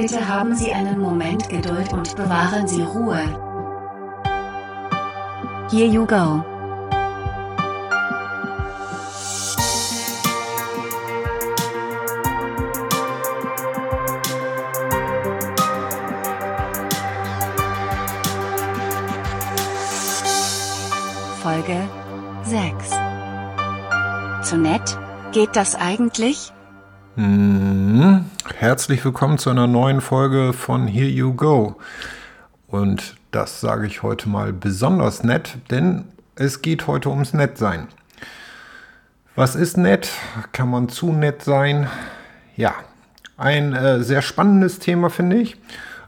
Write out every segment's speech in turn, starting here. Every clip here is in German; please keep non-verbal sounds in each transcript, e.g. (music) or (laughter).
Bitte haben Sie einen Moment Geduld und bewahren Sie Ruhe. Here you go. Folge 6. Zu nett? Geht das eigentlich? Mhm. Herzlich willkommen zu einer neuen Folge von Here You Go. Und das sage ich heute mal besonders nett, denn es geht heute ums Nettsein. Was ist nett? Kann man zu nett sein? Ja, ein äh, sehr spannendes Thema finde ich.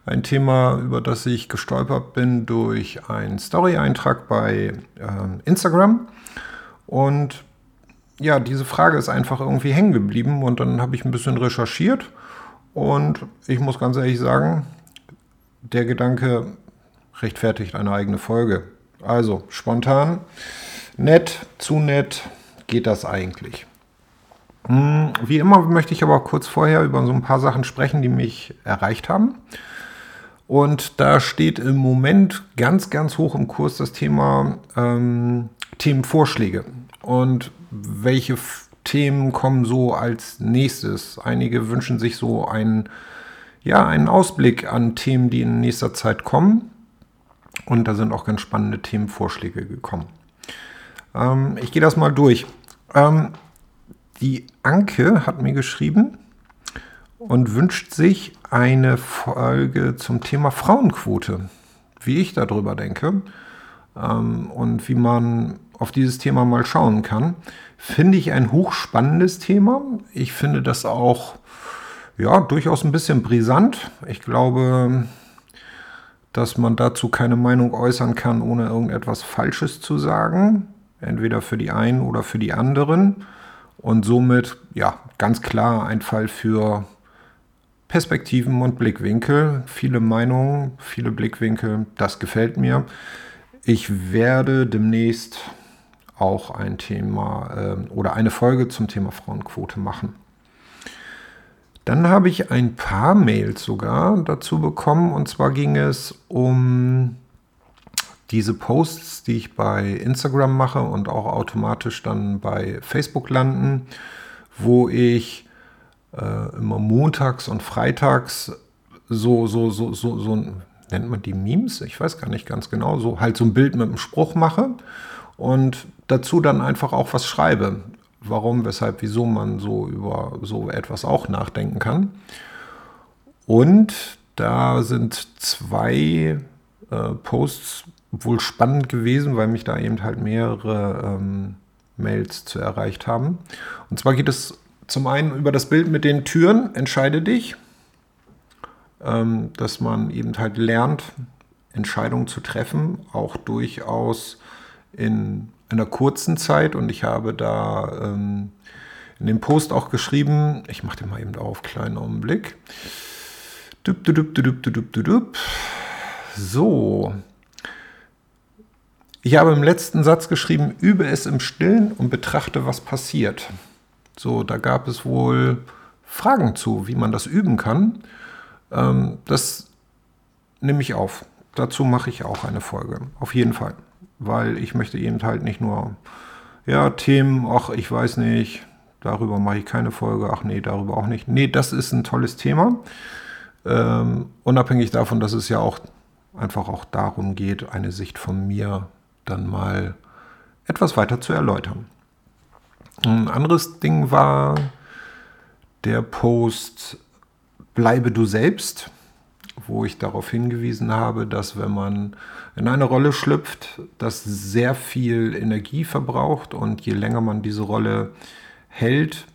Ein Thema, über das ich gestolpert bin durch einen Story-Eintrag bei äh, Instagram. Und ja, diese Frage ist einfach irgendwie hängen geblieben und dann habe ich ein bisschen recherchiert und ich muss ganz ehrlich sagen, der Gedanke rechtfertigt eine eigene Folge. Also spontan, nett, zu nett, geht das eigentlich? Hm, wie immer möchte ich aber kurz vorher über so ein paar Sachen sprechen, die mich erreicht haben. Und da steht im Moment ganz, ganz hoch im Kurs das Thema ähm, Themenvorschläge. Und welche Themen kommen so als nächstes? Einige wünschen sich so einen, ja, einen Ausblick an Themen, die in nächster Zeit kommen. Und da sind auch ganz spannende Themenvorschläge gekommen. Ähm, ich gehe das mal durch. Ähm, die Anke hat mir geschrieben, und wünscht sich eine Folge zum Thema Frauenquote, wie ich darüber denke ähm, und wie man auf dieses Thema mal schauen kann. Finde ich ein hochspannendes Thema. Ich finde das auch ja, durchaus ein bisschen brisant. Ich glaube, dass man dazu keine Meinung äußern kann, ohne irgendetwas Falsches zu sagen. Entweder für die einen oder für die anderen. Und somit, ja, ganz klar ein Fall für Perspektiven und Blickwinkel, viele Meinungen, viele Blickwinkel, das gefällt mir. Ich werde demnächst auch ein Thema äh, oder eine Folge zum Thema Frauenquote machen. Dann habe ich ein paar Mails sogar dazu bekommen und zwar ging es um diese Posts, die ich bei Instagram mache und auch automatisch dann bei Facebook landen, wo ich äh, immer montags und freitags so, so, so, so, so, nennt man die Memes? Ich weiß gar nicht ganz genau, so halt so ein Bild mit einem Spruch mache und dazu dann einfach auch was schreibe. Warum, weshalb, wieso man so über so etwas auch nachdenken kann. Und da sind zwei äh, Posts wohl spannend gewesen, weil mich da eben halt mehrere ähm, Mails zu erreicht haben. Und zwar geht es zum einen über das Bild mit den Türen, entscheide dich, ähm, dass man eben halt lernt, Entscheidungen zu treffen, auch durchaus in einer kurzen Zeit. Und ich habe da ähm, in dem Post auch geschrieben, ich mache den mal eben auf, kleinen Augenblick. Dup, dup, dup, dup, dup, dup. So. Ich habe im letzten Satz geschrieben, übe es im Stillen und betrachte, was passiert. So, da gab es wohl Fragen zu, wie man das üben kann. Ähm, das nehme ich auf. Dazu mache ich auch eine Folge. Auf jeden Fall. Weil ich möchte eben halt nicht nur, ja, Themen, ach, ich weiß nicht, darüber mache ich keine Folge, ach nee, darüber auch nicht. Nee, das ist ein tolles Thema. Ähm, unabhängig davon, dass es ja auch einfach auch darum geht, eine Sicht von mir dann mal etwas weiter zu erläutern. Ein anderes Ding war der Post Bleibe du selbst, wo ich darauf hingewiesen habe, dass wenn man in eine Rolle schlüpft, das sehr viel Energie verbraucht und je länger man diese Rolle hält,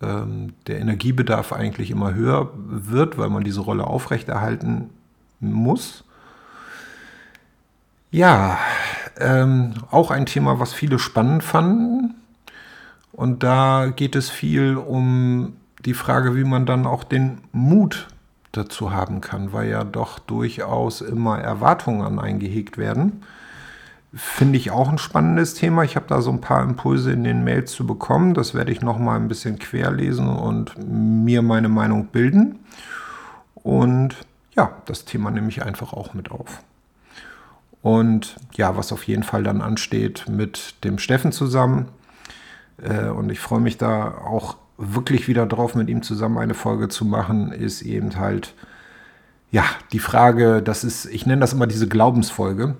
ähm, der Energiebedarf eigentlich immer höher wird, weil man diese Rolle aufrechterhalten muss. Ja, ähm, auch ein Thema, was viele spannend fanden. Und da geht es viel um die Frage, wie man dann auch den Mut dazu haben kann, weil ja doch durchaus immer Erwartungen an einen werden. Finde ich auch ein spannendes Thema. Ich habe da so ein paar Impulse in den Mails zu bekommen. Das werde ich noch mal ein bisschen querlesen und mir meine Meinung bilden. Und ja, das Thema nehme ich einfach auch mit auf. Und ja, was auf jeden Fall dann ansteht mit dem Steffen zusammen. Äh, und ich freue mich da auch wirklich wieder drauf, mit ihm zusammen eine Folge zu machen, ist eben halt, ja, die Frage, das ist, ich nenne das immer diese Glaubensfolge,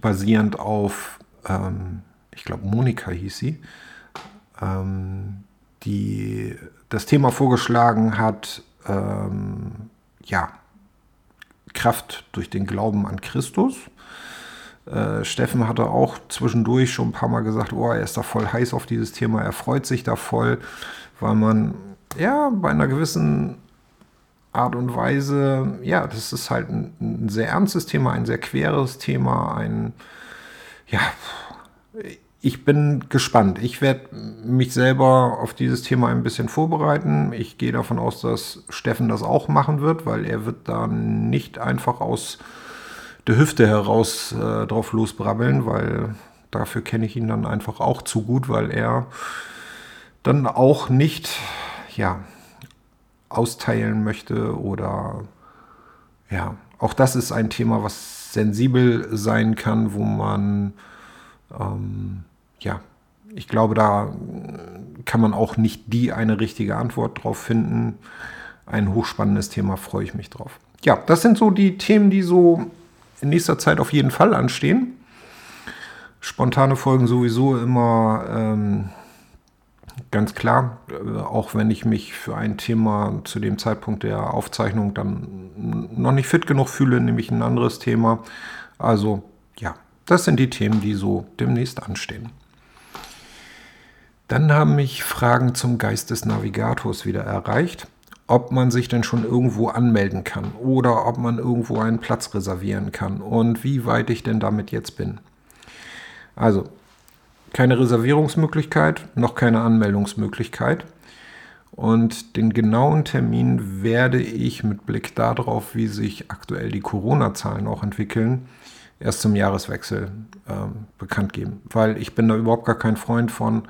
basierend auf, ähm, ich glaube, Monika hieß sie, ähm, die das Thema vorgeschlagen hat, ähm, ja, Kraft durch den Glauben an Christus. Äh, Steffen hatte auch zwischendurch schon ein paar Mal gesagt, oh, er ist da voll heiß auf dieses Thema, er freut sich da voll, weil man ja bei einer gewissen Art und Weise, ja, das ist halt ein, ein sehr ernstes Thema, ein sehr queres Thema, ein, ja, ich bin gespannt. Ich werde mich selber auf dieses Thema ein bisschen vorbereiten. Ich gehe davon aus, dass Steffen das auch machen wird, weil er wird da nicht einfach aus der Hüfte heraus äh, drauf losbrabbeln, weil dafür kenne ich ihn dann einfach auch zu gut, weil er dann auch nicht, ja, austeilen möchte oder ja, auch das ist ein Thema, was sensibel sein kann, wo man ähm, ja, ich glaube, da kann man auch nicht die eine richtige Antwort drauf finden. Ein hochspannendes Thema, freue ich mich drauf. Ja, das sind so die Themen, die so in nächster Zeit auf jeden Fall anstehen. Spontane Folgen sowieso immer ähm, ganz klar, äh, auch wenn ich mich für ein Thema zu dem Zeitpunkt der Aufzeichnung dann noch nicht fit genug fühle, nehme ich ein anderes Thema. Also ja, das sind die Themen, die so demnächst anstehen. Dann haben mich Fragen zum Geist des Navigators wieder erreicht, ob man sich denn schon irgendwo anmelden kann oder ob man irgendwo einen Platz reservieren kann und wie weit ich denn damit jetzt bin. Also, keine Reservierungsmöglichkeit, noch keine Anmeldungsmöglichkeit. Und den genauen Termin werde ich mit Blick darauf, wie sich aktuell die Corona-Zahlen auch entwickeln, erst zum Jahreswechsel ähm, bekannt geben. Weil ich bin da überhaupt gar kein Freund von,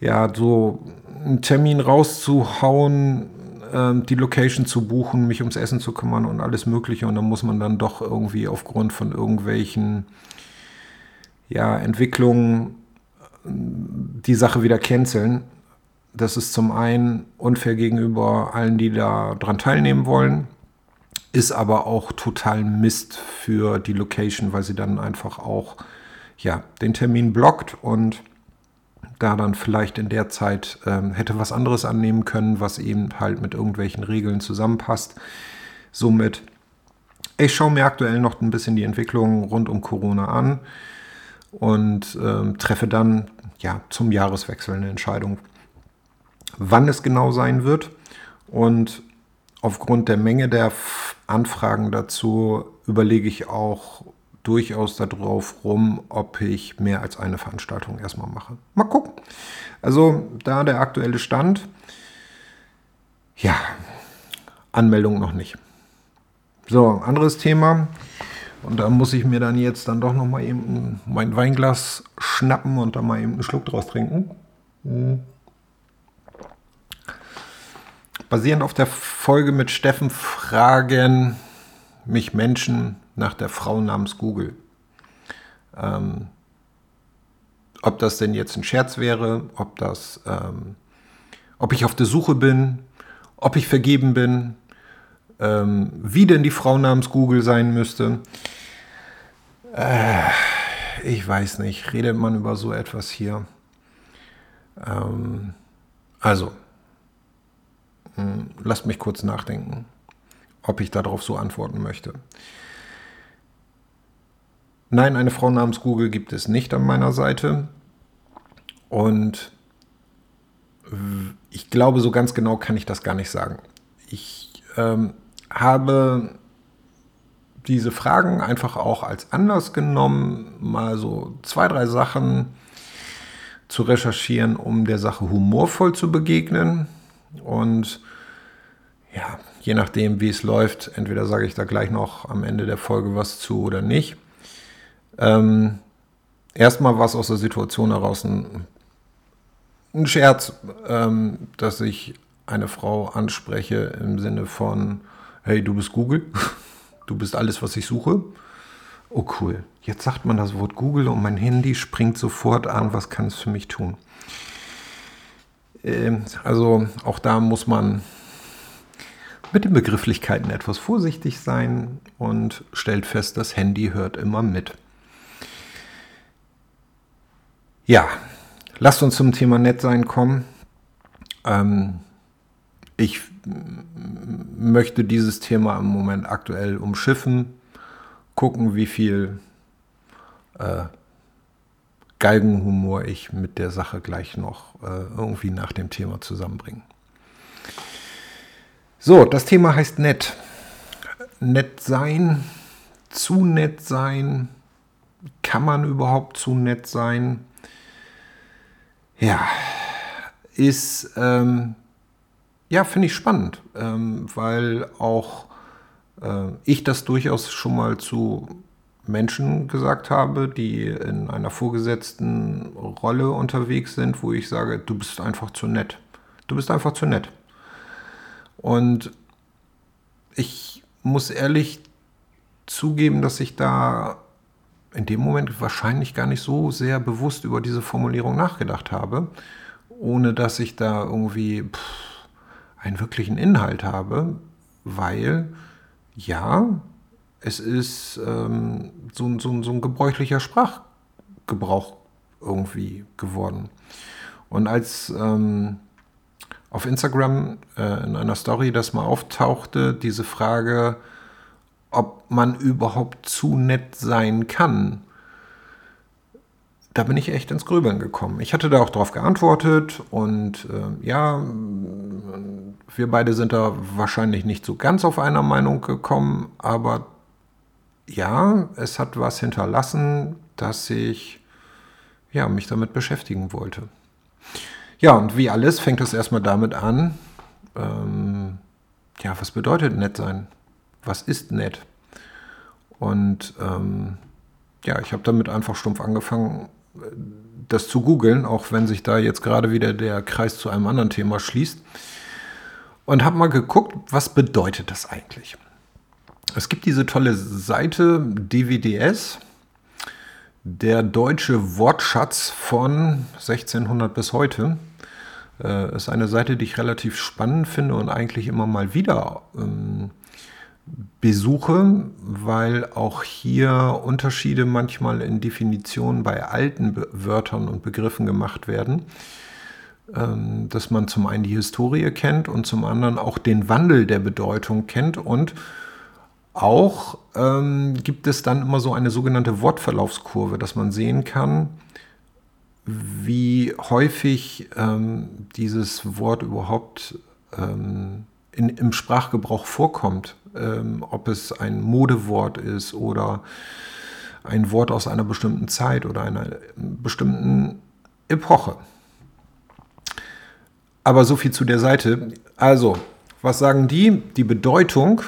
ja, so einen Termin rauszuhauen, ähm, die Location zu buchen, mich ums Essen zu kümmern und alles Mögliche. Und dann muss man dann doch irgendwie aufgrund von irgendwelchen ja, Entwicklungen äh, die Sache wieder canceln. Das ist zum einen unfair gegenüber allen, die da dran teilnehmen wollen, ist aber auch total Mist für die Location, weil sie dann einfach auch ja, den Termin blockt und da dann vielleicht in der Zeit ähm, hätte was anderes annehmen können, was eben halt mit irgendwelchen Regeln zusammenpasst. Somit, ich schaue mir aktuell noch ein bisschen die Entwicklung rund um Corona an und ähm, treffe dann ja zum Jahreswechsel eine Entscheidung, wann es genau sein wird. Und aufgrund der Menge der Anfragen dazu überlege ich auch, durchaus darauf rum, ob ich mehr als eine Veranstaltung erstmal mache. Mal gucken. Also da der aktuelle Stand, ja, Anmeldung noch nicht. So, anderes Thema. Und da muss ich mir dann jetzt dann doch noch mal eben mein Weinglas schnappen und dann mal eben einen Schluck draus trinken. Hm. Basierend auf der Folge mit Steffen fragen mich Menschen nach der Frau namens Google. Ähm, ob das denn jetzt ein Scherz wäre, ob das, ähm, ob ich auf der Suche bin, ob ich vergeben bin, ähm, wie denn die Frau namens Google sein müsste. Äh, ich weiß nicht, redet man über so etwas hier? Ähm, also, mh, hm, lasst mich kurz nachdenken, ob ich darauf so antworten möchte. Nein, eine Frau namens Google gibt es nicht an meiner Seite. Und ich glaube, so ganz genau kann ich das gar nicht sagen. Ich ähm, habe diese Fragen einfach auch als Anlass genommen, mal so zwei, drei Sachen zu recherchieren, um der Sache humorvoll zu begegnen. Und ja, je nachdem, wie es läuft, entweder sage ich da gleich noch am Ende der Folge was zu oder nicht. Ähm, erstmal war es aus der Situation heraus ein, ein Scherz, ähm, dass ich eine Frau anspreche im Sinne von, hey, du bist Google, (laughs) du bist alles, was ich suche. Oh cool, jetzt sagt man das Wort Google und mein Handy springt sofort an, was kann es für mich tun? Ähm, also auch da muss man mit den Begrifflichkeiten etwas vorsichtig sein und stellt fest, das Handy hört immer mit. Ja, lasst uns zum Thema Nettsein kommen. Ähm, ich möchte dieses Thema im Moment aktuell umschiffen, gucken, wie viel äh, Galgenhumor ich mit der Sache gleich noch äh, irgendwie nach dem Thema zusammenbringe. So, das Thema heißt nett. Nett sein, zu nett sein. Kann man überhaupt zu nett sein? Ja, ist ähm, ja, finde ich spannend, ähm, weil auch äh, ich das durchaus schon mal zu Menschen gesagt habe, die in einer vorgesetzten Rolle unterwegs sind, wo ich sage, du bist einfach zu nett. Du bist einfach zu nett. Und ich muss ehrlich zugeben, dass ich da in dem Moment wahrscheinlich gar nicht so sehr bewusst über diese Formulierung nachgedacht habe, ohne dass ich da irgendwie... Pff, einen wirklichen Inhalt habe, weil ja, es ist ähm, so, so, so ein gebräuchlicher Sprachgebrauch irgendwie geworden. Und als ähm, auf Instagram äh, in einer Story das mal auftauchte, diese Frage, ob man überhaupt zu nett sein kann, da bin ich echt ins Grübeln gekommen. Ich hatte da auch darauf geantwortet und äh, ja, wir beide sind da wahrscheinlich nicht so ganz auf einer Meinung gekommen, aber ja, es hat was hinterlassen, dass ich ja, mich damit beschäftigen wollte. Ja, und wie alles fängt es erstmal damit an, ähm, ja, was bedeutet nett sein? Was ist nett? Und ähm, ja, ich habe damit einfach stumpf angefangen, das zu googeln, auch wenn sich da jetzt gerade wieder der Kreis zu einem anderen Thema schließt. Und habe mal geguckt, was bedeutet das eigentlich? Es gibt diese tolle Seite DWDS, der deutsche Wortschatz von 1600 bis heute. Äh, ist eine Seite, die ich relativ spannend finde und eigentlich immer mal wieder ähm, besuche, weil auch hier Unterschiede manchmal in Definitionen bei alten Wörtern und Begriffen gemacht werden. Ähm, dass man zum einen die Historie kennt und zum anderen auch den Wandel der Bedeutung kennt und auch ähm, gibt es dann immer so eine sogenannte Wortverlaufskurve, dass man sehen kann, wie häufig ähm, dieses Wort überhaupt ähm, in, im Sprachgebrauch vorkommt ähm, ob es ein Modewort ist oder ein Wort aus einer bestimmten Zeit oder einer bestimmten Epoche. Aber so viel zu der Seite. Also, was sagen die? Die Bedeutung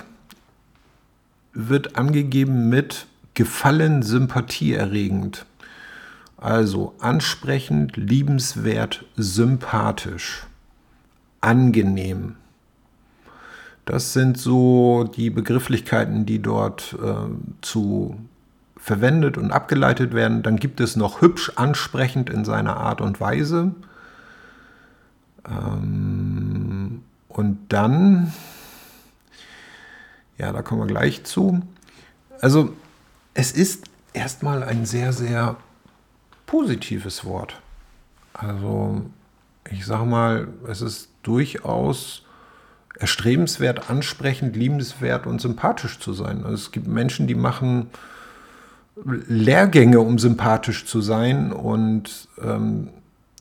wird angegeben mit gefallen, sympathieerregend. Also ansprechend, liebenswert, sympathisch, angenehm. Das sind so die Begrifflichkeiten, die dort äh, zu verwendet und abgeleitet werden. Dann gibt es noch hübsch ansprechend in seiner Art und Weise. Ähm, und dann, ja, da kommen wir gleich zu. Also es ist erstmal ein sehr, sehr positives Wort. Also ich sage mal, es ist durchaus erstrebenswert, ansprechend, liebenswert und sympathisch zu sein. Also es gibt Menschen, die machen Lehrgänge, um sympathisch zu sein und ähm,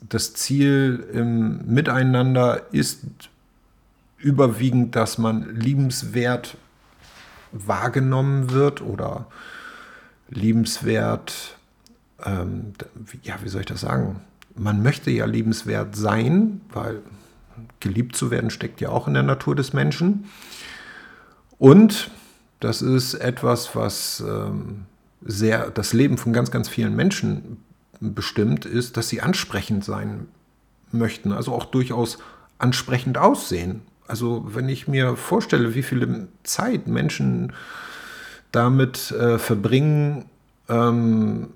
das Ziel im Miteinander ist überwiegend, dass man liebenswert wahrgenommen wird oder liebenswert, ähm, ja, wie soll ich das sagen? Man möchte ja liebenswert sein, weil geliebt zu werden steckt ja auch in der Natur des Menschen. Und das ist etwas, was ähm, sehr das Leben von ganz, ganz vielen Menschen bestimmt, ist, dass sie ansprechend sein möchten, also auch durchaus ansprechend aussehen. Also wenn ich mir vorstelle, wie viel Zeit Menschen damit äh, verbringen, ähm,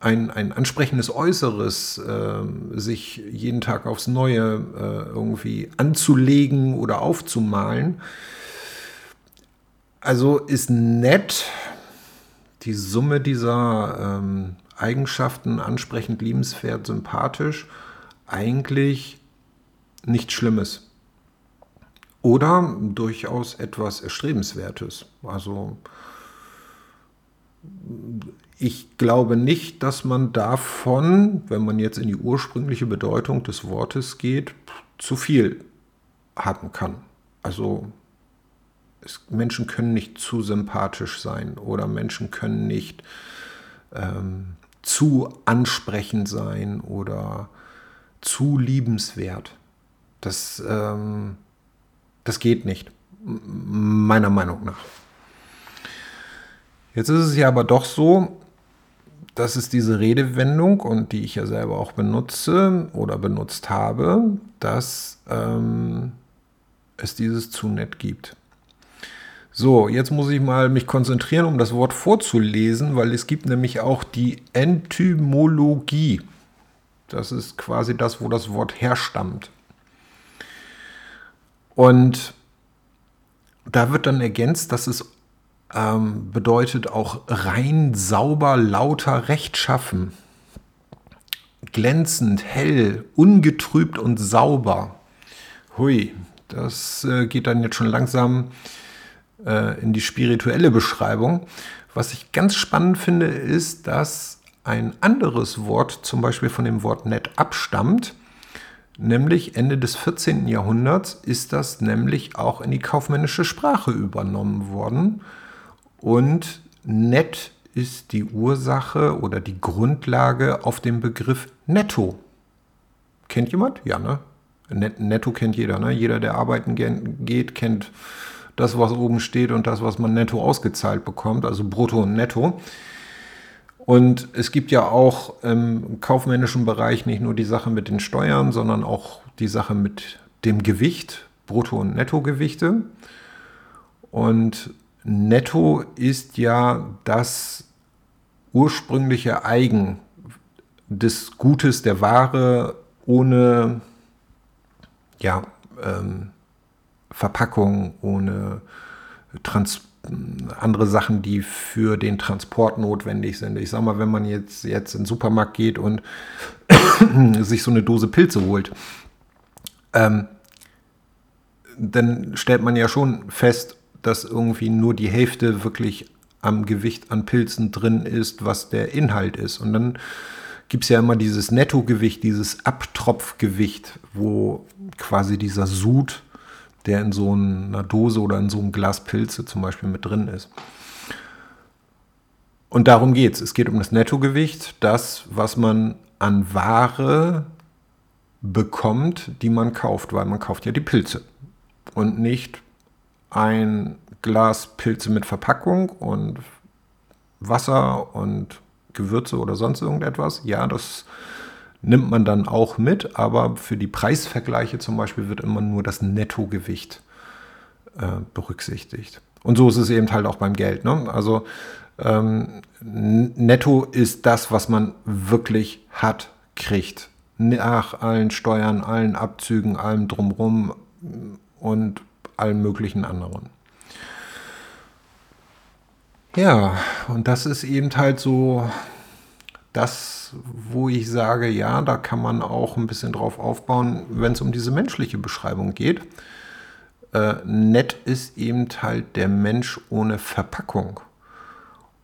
ein, ein ansprechendes Äußeres äh, sich jeden Tag aufs Neue äh, irgendwie anzulegen oder aufzumalen. Also ist nett die Summe dieser ähm, Eigenschaften, ansprechend, liebenswert, sympathisch, eigentlich nichts Schlimmes. Oder durchaus etwas Erstrebenswertes. Also ich glaube nicht, dass man davon, wenn man jetzt in die ursprüngliche Bedeutung des Wortes geht, zu viel haben kann. Also es, Menschen können nicht zu sympathisch sein oder Menschen können nicht ähm, zu ansprechend sein oder zu liebenswert. Das, ähm, das geht nicht, meiner Meinung nach. Jetzt ist es ja aber doch so, das ist diese Redewendung und die ich ja selber auch benutze oder benutzt habe, dass ähm, es dieses zu nett gibt. So, jetzt muss ich mal mich konzentrieren, um das Wort vorzulesen, weil es gibt nämlich auch die Entymologie. Das ist quasi das, wo das Wort herstammt. Und da wird dann ergänzt, dass es ähm, bedeutet auch rein, sauber, lauter, rechtschaffen, glänzend, hell, ungetrübt und sauber. Hui, das äh, geht dann jetzt schon langsam äh, in die spirituelle Beschreibung. Was ich ganz spannend finde, ist, dass ein anderes Wort zum Beispiel von dem Wort nett abstammt. Nämlich Ende des 14. Jahrhunderts ist das nämlich auch in die kaufmännische Sprache übernommen worden. Und nett ist die Ursache oder die Grundlage auf dem Begriff netto. Kennt jemand? Ja, ne? Netto kennt jeder, ne? Jeder, der arbeiten geht, kennt das, was oben steht und das, was man netto ausgezahlt bekommt, also brutto und netto. Und es gibt ja auch im kaufmännischen Bereich nicht nur die Sache mit den Steuern, sondern auch die Sache mit dem Gewicht, Brutto- und Nettogewichte. Und Netto ist ja das ursprüngliche Eigen des Gutes der Ware ohne ja, ähm, Verpackung, ohne Trans andere Sachen, die für den Transport notwendig sind. Ich sag mal, wenn man jetzt, jetzt in den Supermarkt geht und (coughs) sich so eine Dose Pilze holt, ähm, dann stellt man ja schon fest, dass irgendwie nur die Hälfte wirklich am Gewicht an Pilzen drin ist, was der Inhalt ist. Und dann gibt es ja immer dieses Nettogewicht, dieses Abtropfgewicht, wo quasi dieser Sud, der in so einer Dose oder in so einem Glas Pilze zum Beispiel mit drin ist. Und darum geht es. Es geht um das Nettogewicht, das, was man an Ware bekommt, die man kauft, weil man kauft ja die Pilze und nicht ein Glas Pilze mit Verpackung und Wasser und Gewürze oder sonst irgendetwas. Ja, das nimmt man dann auch mit, aber für die Preisvergleiche zum Beispiel wird immer nur das Nettogewicht äh, berücksichtigt. Und so ist es eben halt auch beim Geld. Ne? Also ähm, Netto ist das, was man wirklich hat, kriegt. Nach allen Steuern, allen Abzügen, allem drumrum und allen möglichen anderen. Ja, und das ist eben halt so das, wo ich sage, ja, da kann man auch ein bisschen drauf aufbauen, wenn es um diese menschliche Beschreibung geht. Äh, nett ist eben halt der Mensch ohne Verpackung.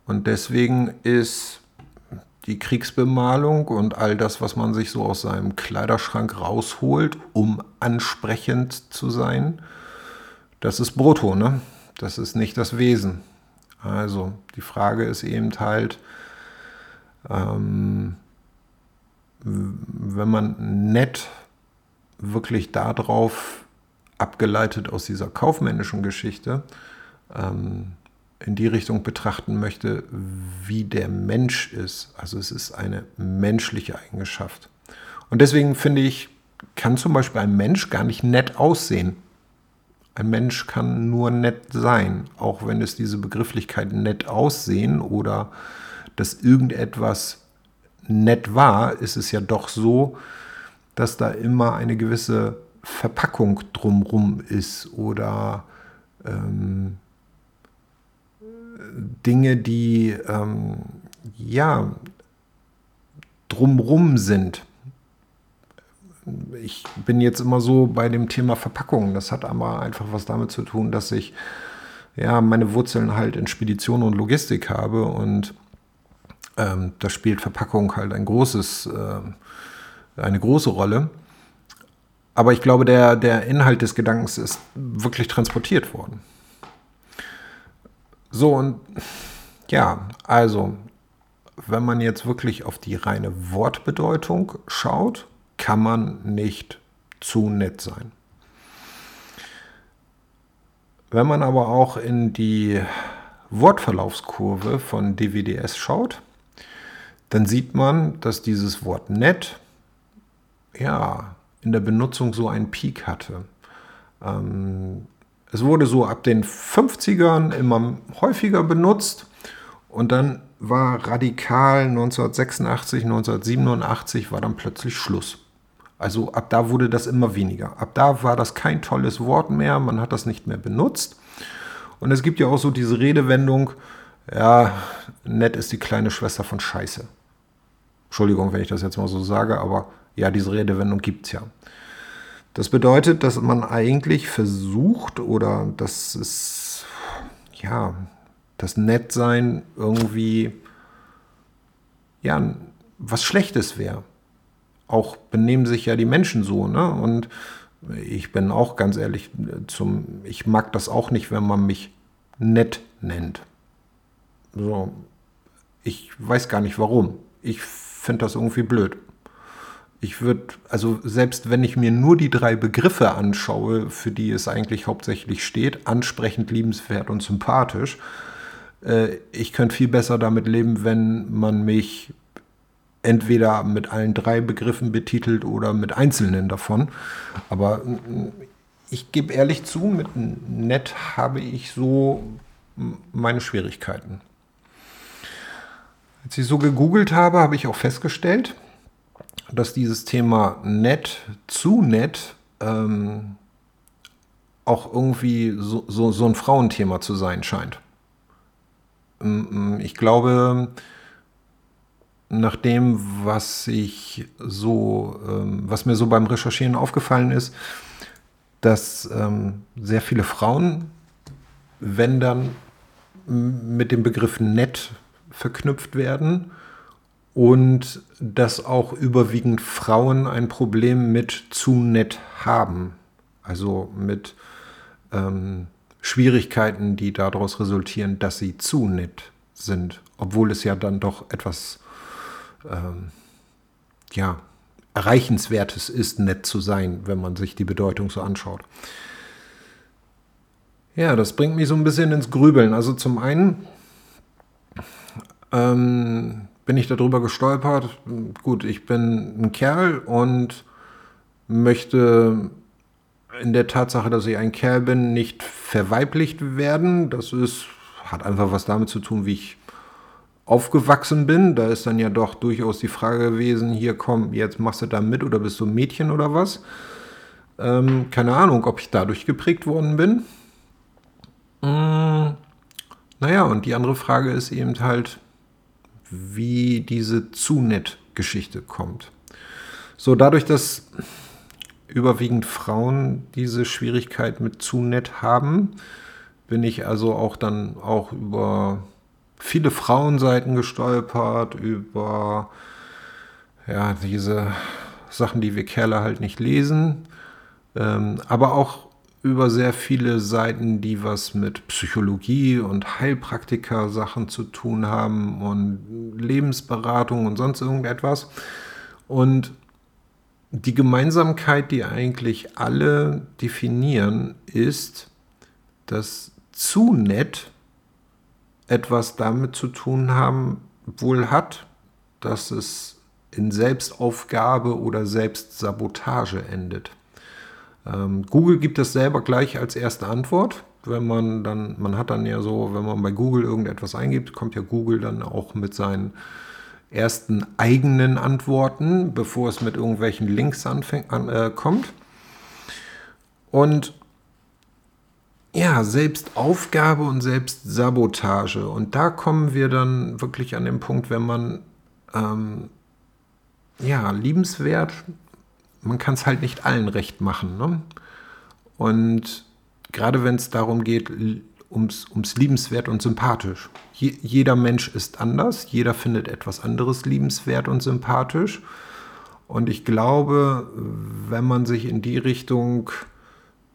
Und deswegen ist die Kriegsbemalung und all das, was man sich so aus seinem Kleiderschrank rausholt, um ansprechend zu sein, das ist Brutto, ne? Das ist nicht das Wesen. Also die Frage ist eben halt, ähm, wenn man nett wirklich darauf abgeleitet aus dieser kaufmännischen Geschichte ähm, in die Richtung betrachten möchte, wie der Mensch ist. Also es ist eine menschliche Eigenschaft. Und deswegen finde ich kann zum Beispiel ein Mensch gar nicht nett aussehen. Ein Mensch kann nur nett sein, auch wenn es diese Begrifflichkeit nett aussehen oder dass irgendetwas nett war, ist es ja doch so, dass da immer eine gewisse Verpackung drumrum ist oder ähm, Dinge, die ähm, ja drumrum sind. Ich bin jetzt immer so bei dem Thema Verpackung. Das hat aber einfach was damit zu tun, dass ich ja meine Wurzeln halt in Spedition und Logistik habe und ähm, da spielt Verpackung halt ein großes, äh, eine große Rolle. Aber ich glaube, der, der Inhalt des Gedankens ist wirklich transportiert worden. So, und ja, also, wenn man jetzt wirklich auf die reine Wortbedeutung schaut, kann man nicht zu nett sein. Wenn man aber auch in die Wortverlaufskurve von DWDS schaut, dann sieht man, dass dieses Wort nett ja in der Benutzung so einen Peak hatte. Ähm, es wurde so ab den 50ern immer häufiger benutzt und dann war radikal 1986, 1987 war dann plötzlich Schluss. Also ab da wurde das immer weniger. Ab da war das kein tolles Wort mehr, man hat das nicht mehr benutzt. Und es gibt ja auch so diese Redewendung, ja, nett ist die kleine Schwester von Scheiße. Entschuldigung, wenn ich das jetzt mal so sage, aber ja, diese Redewendung gibt es ja. Das bedeutet, dass man eigentlich versucht oder dass es, ja, das Nettsein irgendwie, ja, was Schlechtes wäre. Auch benehmen sich ja die Menschen so, ne? Und ich bin auch ganz ehrlich, zum, ich mag das auch nicht, wenn man mich nett nennt. So, ich weiß gar nicht warum. Ich finde das irgendwie blöd. Ich würde, also selbst wenn ich mir nur die drei Begriffe anschaue, für die es eigentlich hauptsächlich steht, ansprechend, liebenswert und sympathisch, äh, ich könnte viel besser damit leben, wenn man mich entweder mit allen drei Begriffen betitelt oder mit einzelnen davon. Aber mm, ich gebe ehrlich zu, mit nett habe ich so meine Schwierigkeiten. Als ich so gegoogelt habe, habe ich auch festgestellt, dass dieses Thema nett, zu nett, ähm, auch irgendwie so, so, so ein Frauenthema zu sein scheint. Ich glaube, nach dem, was ich so, ähm, was mir so beim Recherchieren aufgefallen ist, dass ähm, sehr viele Frauen, wenn dann mit dem Begriff nett verknüpft werden und dass auch überwiegend Frauen ein Problem mit zu nett haben. Also mit ähm, Schwierigkeiten, die daraus resultieren, dass sie zu nett sind, obwohl es ja dann doch etwas ähm, ja, Erreichenswertes ist, nett zu sein, wenn man sich die Bedeutung so anschaut. Ja, das bringt mich so ein bisschen ins Grübeln. Also zum einen ähm, bin ich darüber gestolpert. Gut, ich bin ein Kerl und möchte in der Tatsache, dass ich ein Kerl bin, nicht verweiblicht werden. Das ist, hat einfach was damit zu tun, wie ich aufgewachsen bin. Da ist dann ja doch durchaus die Frage gewesen, hier komm, jetzt machst du da mit oder bist du ein Mädchen oder was? Ähm, keine Ahnung, ob ich dadurch geprägt worden bin. Hm, naja, und die andere Frage ist eben halt, wie diese zu nett Geschichte kommt. So, dadurch, dass überwiegend Frauen diese Schwierigkeit mit zu nett haben, bin ich also auch dann auch über viele Frauenseiten gestolpert, über ja, diese Sachen, die wir Kerle halt nicht lesen, ähm, aber auch über sehr viele Seiten, die was mit Psychologie und Heilpraktiker-Sachen zu tun haben und Lebensberatung und sonst irgendetwas. Und die Gemeinsamkeit, die eigentlich alle definieren, ist, dass zu nett etwas damit zu tun haben, wohl hat, dass es in Selbstaufgabe oder Selbstsabotage endet. Ähm, Google gibt es selber gleich als erste Antwort. Wenn man dann, man hat dann ja so, wenn man bei Google irgendetwas eingibt, kommt ja Google dann auch mit seinen ersten eigenen Antworten, bevor es mit irgendwelchen Links anfängt, an, äh, kommt. Und ja, Selbstaufgabe und Selbstsabotage. Und da kommen wir dann wirklich an den Punkt, wenn man ähm, ja, liebenswert, man kann es halt nicht allen recht machen. Ne? Und gerade wenn es darum geht, ums, ums liebenswert und sympathisch. Je, jeder Mensch ist anders, jeder findet etwas anderes liebenswert und sympathisch. Und ich glaube, wenn man sich in die Richtung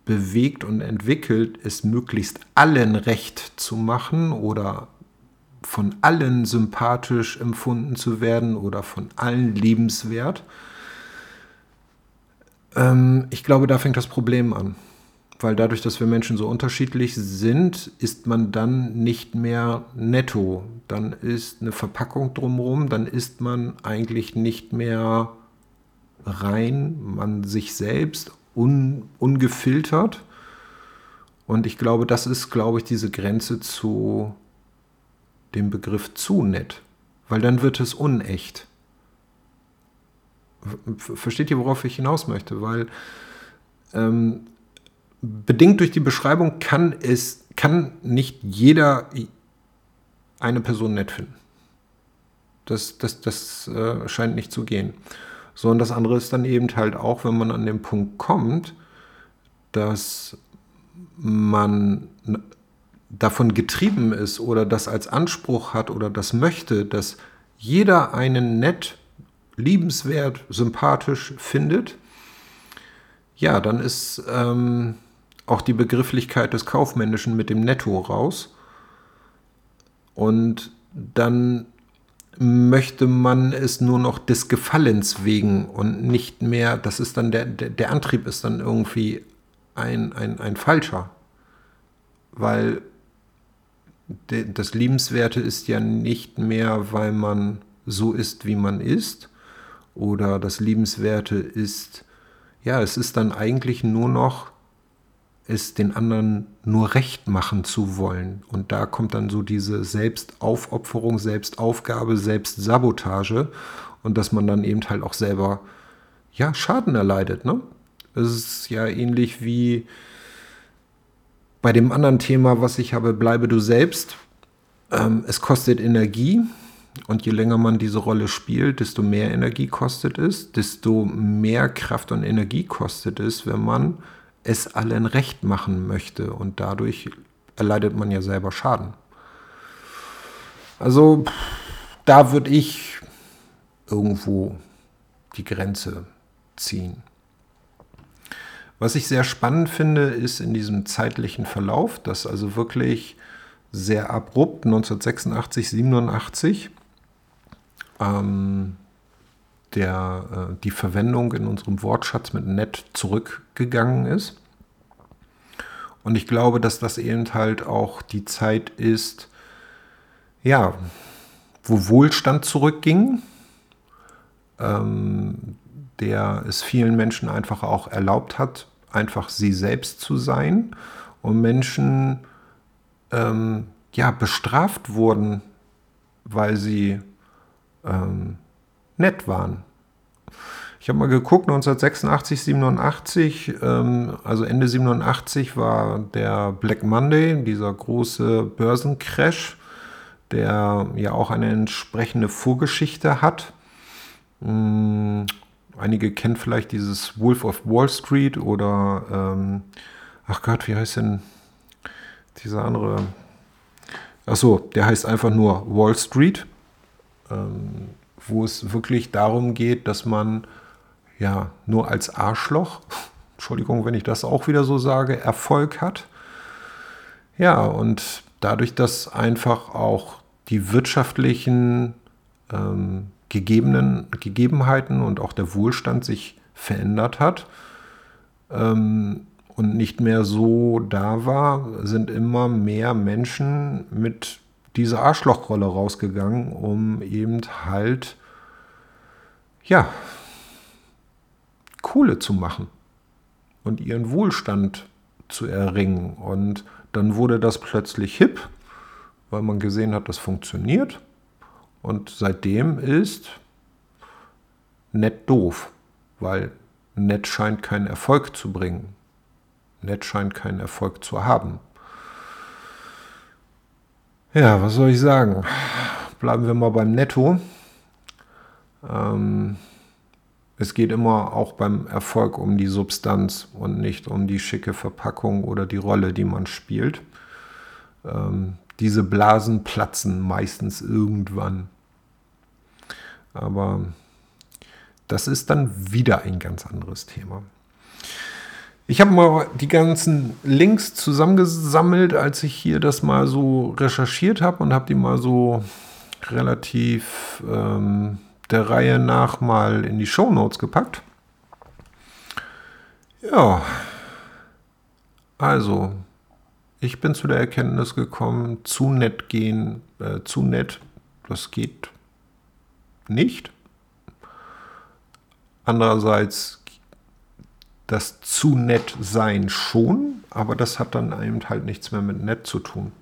bewegt und entwickelt, es möglichst allen recht zu machen oder von allen sympathisch empfunden zu werden oder von allen liebenswert. Ähm, ich glaube, da fängt das Problem an. Weil dadurch, dass wir Menschen so unterschiedlich sind, ist man dann nicht mehr netto. Dann ist eine Verpackung drumherum, dann ist man eigentlich nicht mehr rein, man sich selbst, un, ungefiltert. Und ich glaube, das ist, glaube ich, diese Grenze zu dem Begriff zu nett, weil dann wird es unecht. Versteht ihr, worauf ich hinaus möchte? Weil ähm, bedingt durch die Beschreibung kann es, kann nicht jeder eine Person nett finden. Das, das, das äh, scheint nicht zu gehen. So, und das andere ist dann eben halt auch, wenn man an den Punkt kommt, dass man davon getrieben ist oder das als Anspruch hat oder das möchte, dass jeder einen nett, liebenswert, sympathisch findet, ja, dann ist ähm, auch die Begrifflichkeit des Kaufmännischen mit dem Netto raus. Und dann möchte man es nur noch des Gefallens wegen und nicht mehr, das ist dann der, der, der Antrieb ist dann irgendwie ein, ein, ein falscher. Weil das Liebenswerte ist ja nicht mehr, weil man so ist, wie man ist. Oder das Liebenswerte ist, ja, es ist dann eigentlich nur noch, es den anderen nur recht machen zu wollen. Und da kommt dann so diese Selbstaufopferung, Selbstaufgabe, Selbstsabotage und dass man dann eben halt auch selber, ja, Schaden erleidet. Ne? Es ist ja ähnlich wie, bei dem anderen Thema, was ich habe, bleibe du selbst. Ähm, es kostet Energie und je länger man diese Rolle spielt, desto mehr Energie kostet es, desto mehr Kraft und Energie kostet es, wenn man es allen recht machen möchte und dadurch erleidet man ja selber Schaden. Also da würde ich irgendwo die Grenze ziehen. Was ich sehr spannend finde, ist in diesem zeitlichen Verlauf, dass also wirklich sehr abrupt 1986, 87 ähm, der, äh, die Verwendung in unserem Wortschatz mit nett zurückgegangen ist. Und ich glaube, dass das eben halt auch die Zeit ist, ja, wo Wohlstand zurückging, ähm, der es vielen Menschen einfach auch erlaubt hat, einfach sie selbst zu sein und Menschen ähm, ja, bestraft wurden, weil sie ähm, nett waren. Ich habe mal geguckt, 1986, 87, ähm, also Ende 87 war der Black Monday, dieser große Börsencrash, der ja auch eine entsprechende Vorgeschichte hat. Hm, Einige kennen vielleicht dieses Wolf of Wall Street oder, ähm, ach Gott, wie heißt denn dieser andere? Achso, der heißt einfach nur Wall Street, ähm, wo es wirklich darum geht, dass man ja nur als Arschloch, (laughs) Entschuldigung, wenn ich das auch wieder so sage, Erfolg hat. Ja, und dadurch, dass einfach auch die wirtschaftlichen ähm, gegebenen Gegebenheiten und auch der Wohlstand sich verändert hat ähm, und nicht mehr so da war, sind immer mehr Menschen mit dieser Arschlochrolle rausgegangen, um eben halt ja, Kohle zu machen und ihren Wohlstand zu erringen. Und dann wurde das plötzlich hip, weil man gesehen hat, das funktioniert. Und seitdem ist nett doof, weil nett scheint keinen Erfolg zu bringen. Nett scheint keinen Erfolg zu haben. Ja, was soll ich sagen? Bleiben wir mal beim Netto. Ähm, es geht immer auch beim Erfolg um die Substanz und nicht um die schicke Verpackung oder die Rolle, die man spielt. Ähm, diese Blasen platzen meistens irgendwann. Aber das ist dann wieder ein ganz anderes Thema. Ich habe mal die ganzen Links zusammengesammelt, als ich hier das mal so recherchiert habe und habe die mal so relativ ähm, der Reihe nach mal in die Show Notes gepackt. Ja, also ich bin zu der Erkenntnis gekommen, zu nett gehen, äh, zu nett, das geht nicht. Andererseits das zu nett sein schon, aber das hat dann eben halt nichts mehr mit nett zu tun.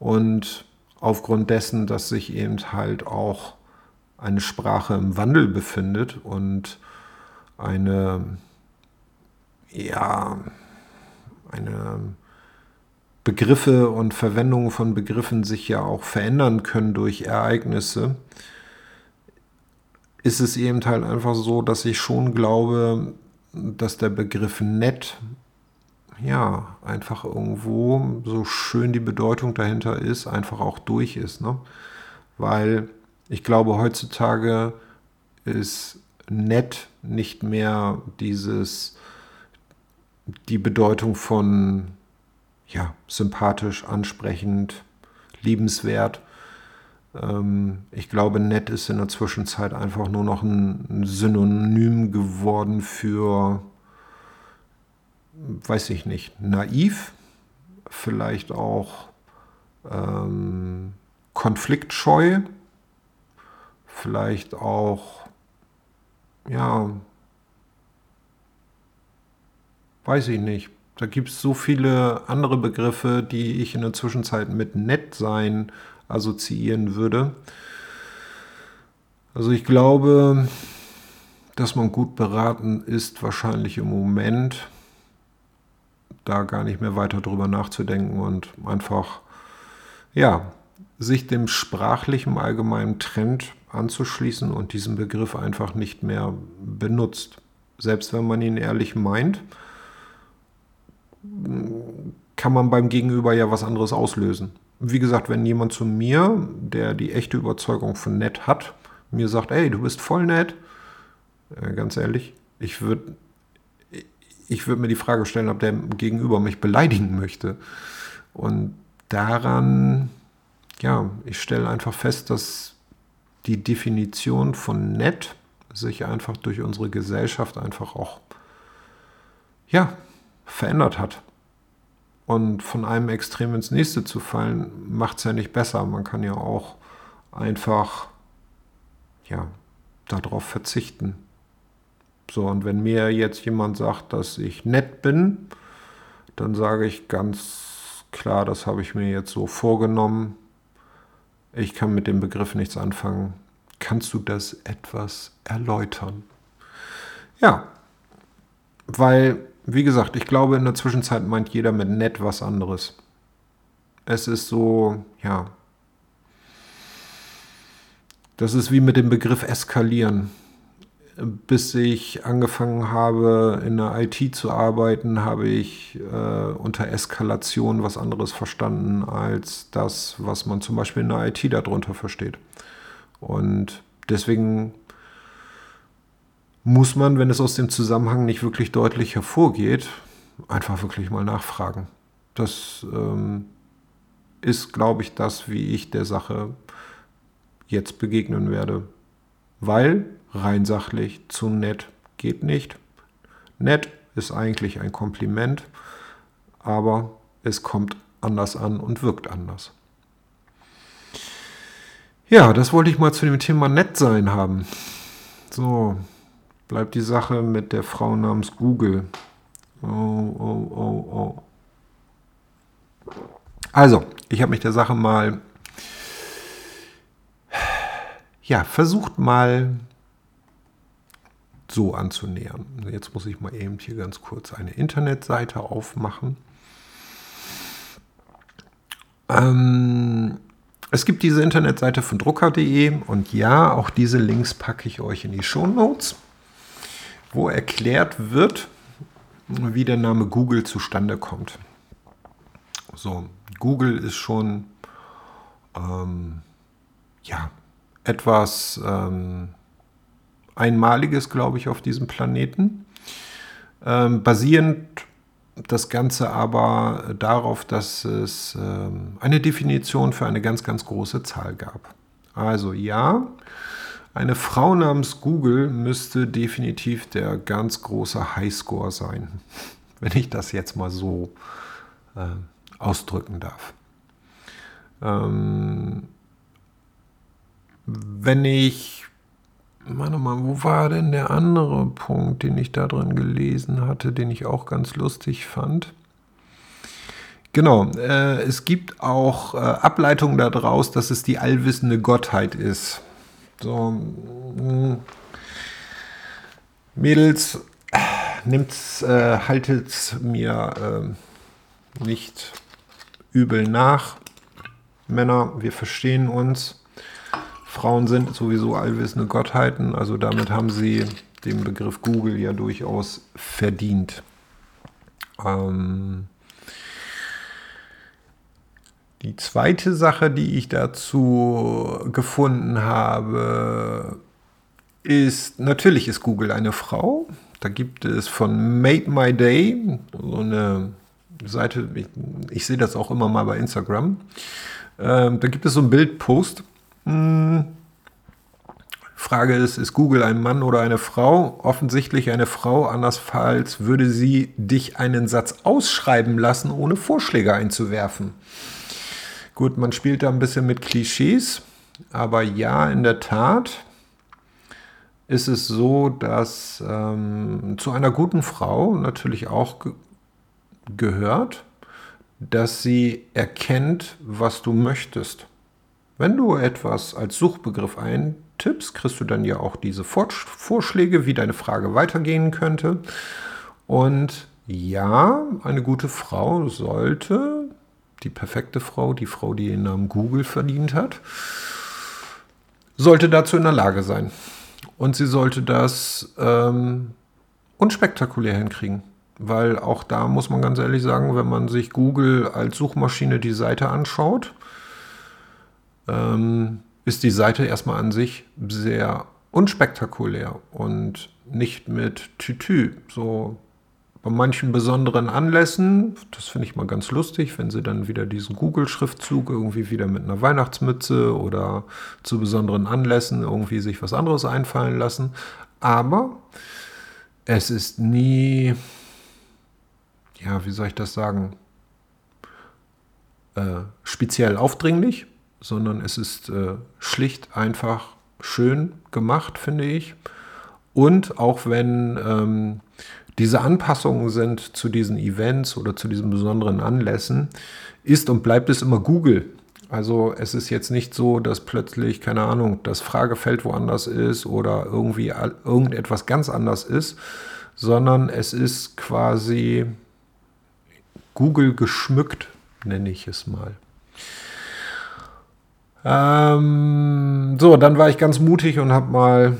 Und aufgrund dessen, dass sich eben halt auch eine Sprache im Wandel befindet und eine, ja, eine Begriffe und Verwendungen von Begriffen sich ja auch verändern können durch Ereignisse, ist es eben halt einfach so, dass ich schon glaube, dass der Begriff nett ja einfach irgendwo so schön die Bedeutung dahinter ist, einfach auch durch ist. Ne? Weil ich glaube, heutzutage ist nett nicht mehr dieses die Bedeutung von ja, sympathisch, ansprechend, liebenswert, ähm, ich glaube, nett ist in der Zwischenzeit einfach nur noch ein Synonym geworden für, weiß ich nicht, naiv, vielleicht auch ähm, konfliktscheu, vielleicht auch, ja, weiß ich nicht. Da gibt es so viele andere Begriffe, die ich in der Zwischenzeit mit nett sein assoziieren würde. Also ich glaube, dass man gut beraten ist, wahrscheinlich im Moment da gar nicht mehr weiter drüber nachzudenken und einfach, ja, sich dem sprachlichen allgemeinen Trend anzuschließen und diesen Begriff einfach nicht mehr benutzt. Selbst wenn man ihn ehrlich meint, kann man beim Gegenüber ja was anderes auslösen wie gesagt, wenn jemand zu mir, der die echte Überzeugung von nett hat, mir sagt, ey, du bist voll nett, äh, ganz ehrlich, ich würde ich würd mir die Frage stellen, ob der Gegenüber mich beleidigen möchte. Und daran, ja, ich stelle einfach fest, dass die Definition von nett sich einfach durch unsere Gesellschaft einfach auch, ja, verändert hat. Und von einem Extrem ins nächste zu fallen, macht es ja nicht besser. Man kann ja auch einfach, ja, darauf verzichten. So, und wenn mir jetzt jemand sagt, dass ich nett bin, dann sage ich ganz klar, das habe ich mir jetzt so vorgenommen. Ich kann mit dem Begriff nichts anfangen. Kannst du das etwas erläutern? Ja, weil wie gesagt, ich glaube, in der Zwischenzeit meint jeder mit nett was anderes. Es ist so, ja. Das ist wie mit dem Begriff eskalieren. Bis ich angefangen habe, in der IT zu arbeiten, habe ich äh, unter Eskalation was anderes verstanden als das, was man zum Beispiel in der IT darunter versteht. Und deswegen muss man, wenn es aus dem Zusammenhang nicht wirklich deutlich hervorgeht, einfach wirklich mal nachfragen. Das ähm, ist, glaube ich, das, wie ich der Sache jetzt begegnen werde. Weil rein sachlich zu nett geht nicht. Nett ist eigentlich ein Kompliment, aber es kommt anders an und wirkt anders. Ja, das wollte ich mal zu dem Thema nett sein haben. So, bleibt die Sache mit der Frau namens Google. Oh, oh, oh, oh. Also, ich habe mich der Sache mal, ja, versucht mal so anzunähern. Jetzt muss ich mal eben hier ganz kurz eine Internetseite aufmachen. Ähm, es gibt diese Internetseite von drucker.de und ja, auch diese Links packe ich euch in die Show Notes, wo erklärt wird, wie der Name Google zustande kommt. So, Google ist schon ähm, ja, etwas ähm, Einmaliges, glaube ich, auf diesem Planeten. Ähm, basierend das Ganze aber darauf, dass es ähm, eine Definition für eine ganz, ganz große Zahl gab. Also ja, eine Frau namens Google müsste definitiv der ganz große Highscore sein, (laughs) wenn ich das jetzt mal so äh, ausdrücken darf. Ähm, wenn ich Warte mal, wo war denn der andere Punkt, den ich da drin gelesen hatte, den ich auch ganz lustig fand? Genau, äh, es gibt auch äh, Ableitungen daraus, dass es die allwissende Gottheit ist. So, mh, mm, Mädels, nimmt's, äh, haltet's mir äh, nicht übel nach. Männer, wir verstehen uns. Frauen sind sowieso allwissende Gottheiten, also damit haben sie den Begriff Google ja durchaus verdient. Ähm die zweite Sache, die ich dazu gefunden habe, ist, natürlich ist Google eine Frau. Da gibt es von Made My Day so eine Seite, ich, ich sehe das auch immer mal bei Instagram. Ähm, da gibt es so einen Bildpost hm. Frage ist, ist Google ein Mann oder eine Frau? Offensichtlich eine Frau, andernfalls würde sie dich einen Satz ausschreiben lassen, ohne Vorschläge einzuwerfen. Gut, man spielt da ein bisschen mit Klischees, aber ja, in der Tat ist es so, dass ähm, zu einer guten Frau natürlich auch ge gehört, dass sie erkennt, was du möchtest. Wenn du etwas als Suchbegriff eintippst, kriegst du dann ja auch diese Vorschläge, wie deine Frage weitergehen könnte. Und ja, eine gute Frau sollte, die perfekte Frau, die Frau, die den Namen Google verdient hat, sollte dazu in der Lage sein. Und sie sollte das ähm, unspektakulär hinkriegen. Weil auch da muss man ganz ehrlich sagen, wenn man sich Google als Suchmaschine die Seite anschaut, ähm, ist die Seite erstmal an sich sehr unspektakulär und nicht mit Tütü. So bei manchen besonderen Anlässen, das finde ich mal ganz lustig, wenn sie dann wieder diesen Google-Schriftzug irgendwie wieder mit einer Weihnachtsmütze oder zu besonderen Anlässen irgendwie sich was anderes einfallen lassen. Aber es ist nie, ja, wie soll ich das sagen, äh, speziell aufdringlich sondern es ist äh, schlicht einfach schön gemacht, finde ich. Und auch wenn ähm, diese Anpassungen sind zu diesen Events oder zu diesen besonderen Anlässen, ist und bleibt es immer Google. Also es ist jetzt nicht so, dass plötzlich, keine Ahnung, das Fragefeld woanders ist oder irgendwie irgendetwas ganz anders ist, sondern es ist quasi Google geschmückt, nenne ich es mal. Ähm, so, dann war ich ganz mutig und habe mal,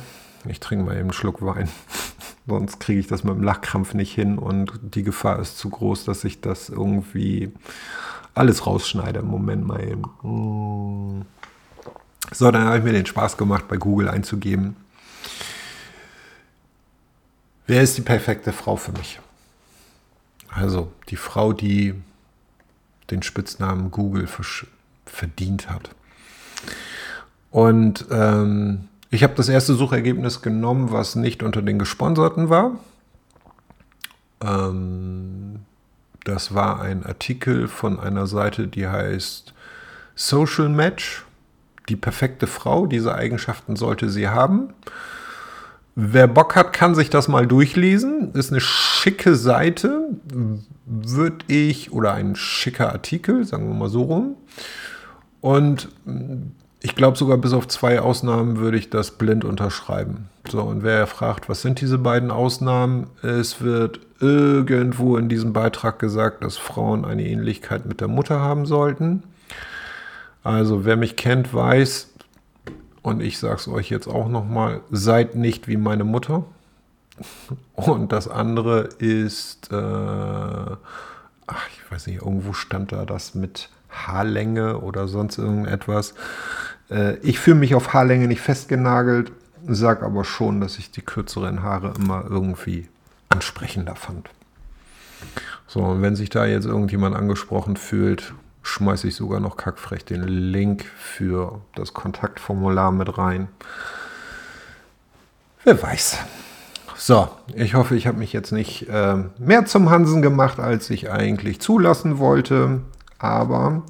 ich trinke mal eben einen Schluck Wein, (laughs) sonst kriege ich das mit dem Lachkrampf nicht hin und die Gefahr ist zu groß, dass ich das irgendwie alles rausschneide. Moment mal eben. Mm. So, dann habe ich mir den Spaß gemacht, bei Google einzugeben. Wer ist die perfekte Frau für mich? Also die Frau, die den Spitznamen Google verdient hat. Und ähm, ich habe das erste Suchergebnis genommen, was nicht unter den gesponserten war. Ähm, das war ein Artikel von einer Seite, die heißt Social Match. Die perfekte Frau, diese Eigenschaften sollte sie haben. wer Bock hat, kann sich das mal durchlesen. Ist eine schicke Seite, würde ich, oder ein schicker Artikel, sagen wir mal so rum. Und ich glaube sogar bis auf zwei Ausnahmen würde ich das blind unterschreiben. So, und wer fragt, was sind diese beiden Ausnahmen? Es wird irgendwo in diesem Beitrag gesagt, dass Frauen eine Ähnlichkeit mit der Mutter haben sollten. Also wer mich kennt, weiß, und ich sage es euch jetzt auch nochmal, seid nicht wie meine Mutter. Und das andere ist, äh, ach, ich weiß nicht, irgendwo stand da das mit Haarlänge oder sonst irgendetwas. Äh, ich fühle mich auf Haarlänge nicht festgenagelt, sage aber schon, dass ich die kürzeren Haare immer irgendwie ansprechender fand. So, und wenn sich da jetzt irgendjemand angesprochen fühlt, schmeiße ich sogar noch kackfrech den Link für das Kontaktformular mit rein. Wer weiß. So, ich hoffe, ich habe mich jetzt nicht äh, mehr zum Hansen gemacht, als ich eigentlich zulassen wollte. Aber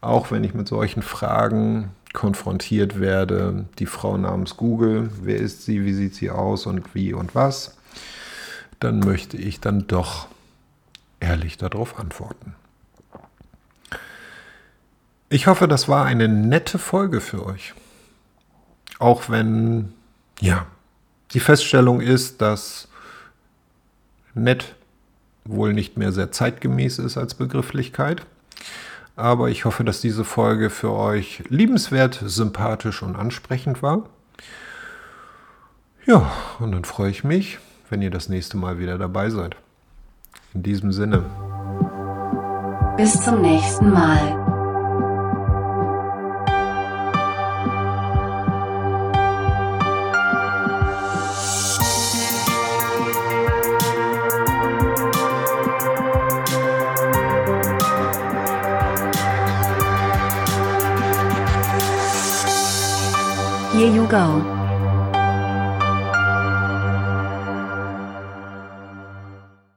auch wenn ich mit solchen Fragen konfrontiert werde, die Frau namens Google, wer ist sie, wie sieht sie aus und wie und was, dann möchte ich dann doch ehrlich darauf antworten. Ich hoffe, das war eine nette Folge für euch. Auch wenn, ja, die Feststellung ist, dass nett wohl nicht mehr sehr zeitgemäß ist als Begrifflichkeit. Aber ich hoffe, dass diese Folge für euch liebenswert, sympathisch und ansprechend war. Ja, und dann freue ich mich, wenn ihr das nächste Mal wieder dabei seid. In diesem Sinne. Bis zum nächsten Mal. Go.